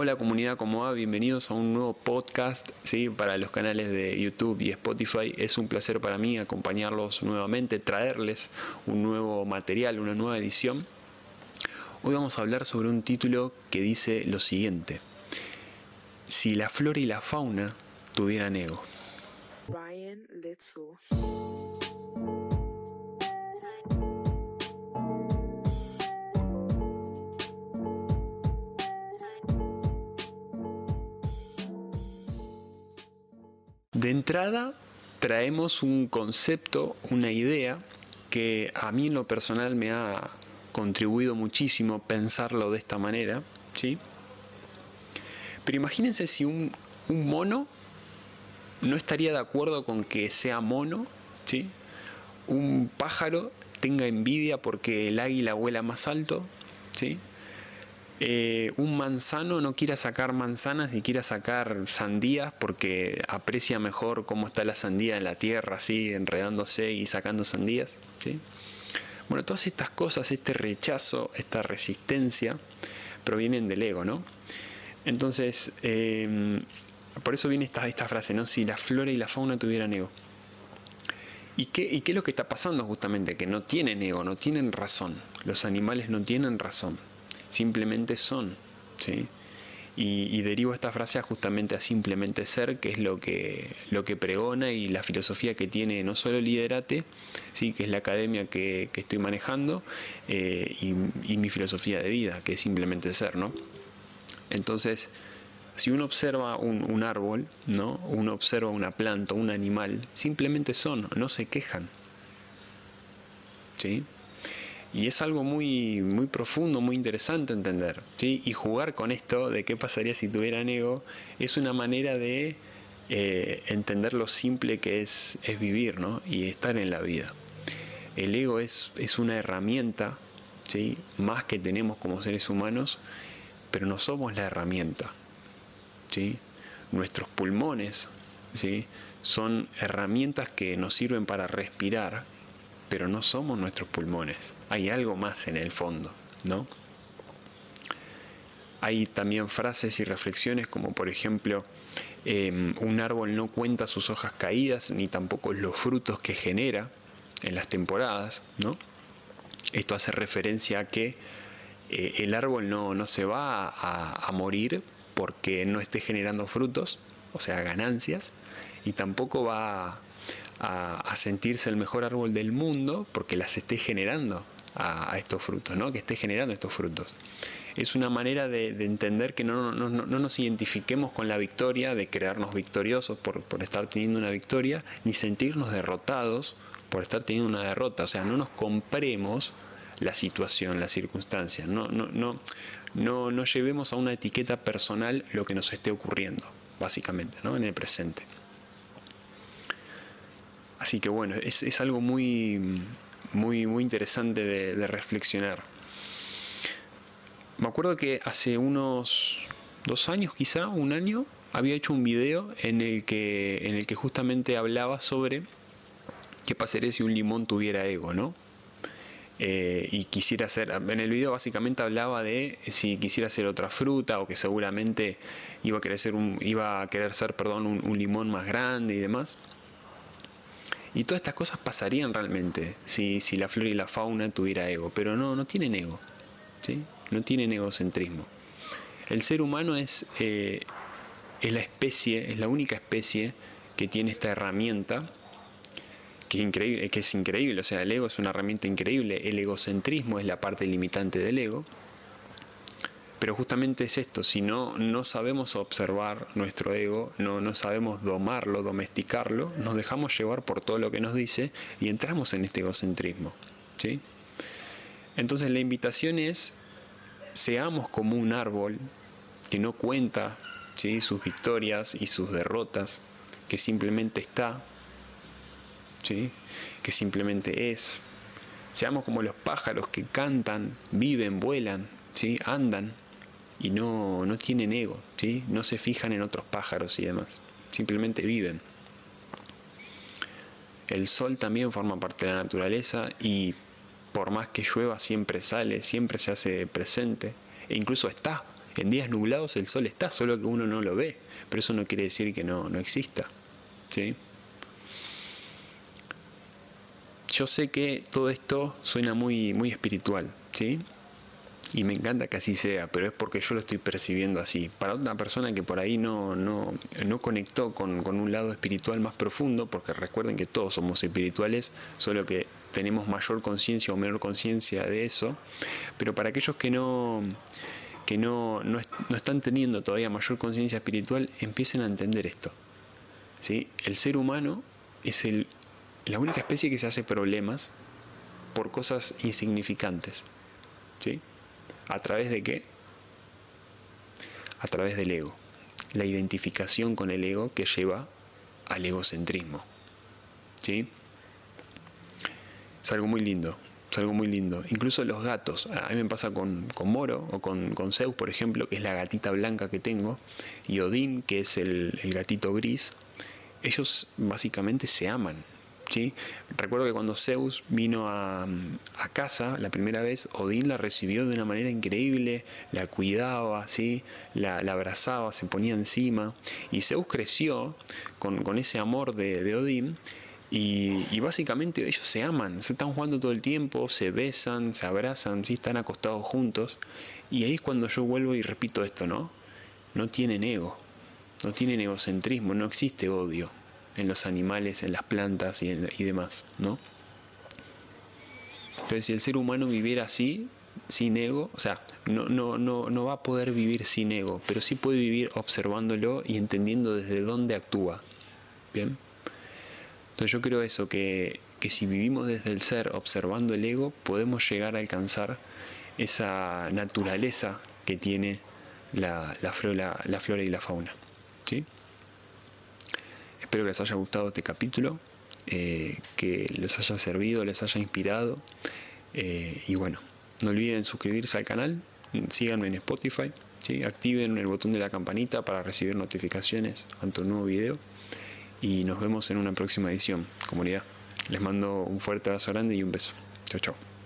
Hola comunidad, ¿cómo va? Bienvenidos a un nuevo podcast ¿sí? para los canales de YouTube y Spotify. Es un placer para mí acompañarlos nuevamente, traerles un nuevo material, una nueva edición. Hoy vamos a hablar sobre un título que dice lo siguiente. Si la flora y la fauna tuvieran ego. Ryan De entrada, traemos un concepto, una idea que a mí en lo personal me ha contribuido muchísimo pensarlo de esta manera, ¿sí? Pero imagínense si un, mono no estaría de acuerdo con que sea mono, ¿sí? Un pájaro tenga envidia porque el águila vuela más alto, ¿sí? Eh, un manzano no quiera sacar manzanas y quiera sacar sandías porque aprecia mejor cómo está la sandía en la tierra, así enredándose y sacando sandías. Bueno, todas estas cosas, este rechazo, esta resistencia, provienen del ego, ¿no? Entonces, em, por eso viene esta, esta frase, ¿no? Si la flora y la fauna tuvieran ego. ¿Y qué, ¿Y qué es lo que está pasando justamente? Que no tienen ego, no tienen razón. Los animales no tienen razón simplemente son. ¿sí? Y, derivo esta frase justamente a simplemente ser, que es lo que, lo que pregona y la filosofía que tiene no solo Liderate, ¿sí? que es la academia que, estoy manejando, eh, y, mi filosofía de vida, que es simplemente ser. ¿no? Entonces, si uno observa un, un, árbol, ¿no? uno observa una planta, un animal, simplemente son, no se quejan. ¿Sí? Y es algo muy, muy profundo, muy interesante entender. ¿sí? Y jugar con esto de qué pasaría si tuvieran ego es una manera de eh, entender lo simple que es, es vivir ¿no? y estar en la vida. El ego es, es una herramienta ¿sí? más que tenemos como seres humanos, pero no somos la herramienta. ¿sí? Nuestros pulmones ¿sí? son herramientas que nos sirven para respirar pero no somos nuestros pulmones. Hay algo más en el fondo, ¿no? Hay también frases y reflexiones como por ejemplo, em, un árbol no cuenta sus hojas caídas ni tampoco los frutos que genera en las temporadas, ¿no? Esto hace referencia a que eh, el árbol no, no se va a, a morir porque no esté generando frutos, o sea, ganancias, y tampoco va a, sentirse el mejor árbol del mundo porque las esté generando a, estos frutos, ¿no? que esté generando estos frutos. Es una manera de, entender que no, no, nos identifiquemos con la victoria, de crearnos victoriosos por, por estar teniendo una victoria, ni sentirnos derrotados por estar teniendo una derrota. O sea, no nos compremos la situación, las circunstancias. No, no, no, no, no llevemos a una etiqueta personal lo que nos esté ocurriendo, básicamente, ¿no? en el presente. Así que bueno, es, algo muy, muy, muy interesante de, reflexionar. Me acuerdo que hace unos dos años, quizá, un año, había hecho un video en el que, en el que justamente hablaba sobre qué pasaría si un limón tuviera ego, ¿no? Eh, y quisiera hacer, en el video básicamente hablaba de si quisiera ser otra fruta o que seguramente iba a querer ser, ser un limón más grande y demás. Y todas estas cosas pasarían realmente si, si la flora y la fauna tuviera ego, pero no, no tienen ego, ¿sí? no tienen egocentrismo. El ser humano es, eh, es la especie, es la única especie que tiene esta herramienta que es, increíble, que es increíble, o sea, el ego es una herramienta increíble, el egocentrismo es la parte limitante del ego, pero justamente es esto, si no, no sabemos observar nuestro ego, no, no sabemos domarlo, domesticarlo, nos dejamos llevar por todo lo que nos dice y entramos en este egocentrismo. ¿sí? Entonces la invitación es, seamos como un árbol que no cuenta ¿sí? sus victorias y sus derrotas, que simplemente está, ¿sí? que simplemente es. Seamos como los pájaros que cantan, viven, vuelan, ¿sí? andan, y no, no tienen ego, ¿sí? no se fijan en otros pájaros y demás, simplemente viven. El sol también forma parte de la naturaleza y por más que llueva siempre sale, siempre se hace presente e incluso está En días nublados el sol está, solo que uno no lo ve, pero eso no quiere decir que no, no exista. ¿sí? Yo sé que todo esto suena muy, muy espiritual, ¿sí? Y me encanta que así sea, pero es porque yo lo estoy percibiendo así. Para otra persona que por ahí no, no, no conectó con, con, un lado espiritual más profundo, porque recuerden que todos somos espirituales, solo que tenemos mayor conciencia o menor conciencia de eso. Pero para aquellos que no, que no, no, no están teniendo todavía mayor conciencia espiritual, empiecen a entender esto. ¿sí? El ser humano es el, la única especie que se hace problemas por cosas insignificantes. ¿sí? ¿A través de qué? A través del ego. La identificación con el ego que lleva al egocentrismo. ¿Sí? Es algo muy lindo, es algo muy lindo. Incluso los gatos, a mí me pasa con, con Moro o con, con, Zeus, por ejemplo, que es la gatita blanca que tengo, y Odín, que es el, el gatito gris, ellos básicamente se aman, Recuerdo que cuando Zeus vino a, casa la primera vez, Odín la recibió de una manera increíble, la cuidaba, ¿sí? la, abrazaba, se ponía encima, y Zeus creció con, ese amor de, Odín. Y, y, básicamente ellos se aman, se están jugando todo el tiempo, se besan, se abrazan, ¿sí? están acostados juntos. Y ahí es cuando yo vuelvo y repito esto, ¿no? No tienen ego, no tienen egocentrismo, no existe odio en los animales, en las plantas y, en, y demás, ¿no? Entonces, si el ser humano viviera así, sin ego, o sea, no, no, no, no va a poder vivir sin ego, pero sí puede vivir observándolo y entendiendo desde dónde actúa. ¿Bien? Entonces yo creo eso, que, que si vivimos desde el ser observando el ego, podemos llegar a alcanzar esa naturaleza que tiene la, la, la flora y la fauna. Espero que les haya gustado este capítulo, eh, que les haya servido, les haya inspirado. Eh, y bueno, no olviden suscribirse al canal, síganme en Spotify, ¿sí? activen el botón de la campanita para recibir notificaciones ante un nuevo video. Y nos vemos en una próxima edición, comunidad. Les mando un fuerte abrazo grande y un beso. Chao, chao.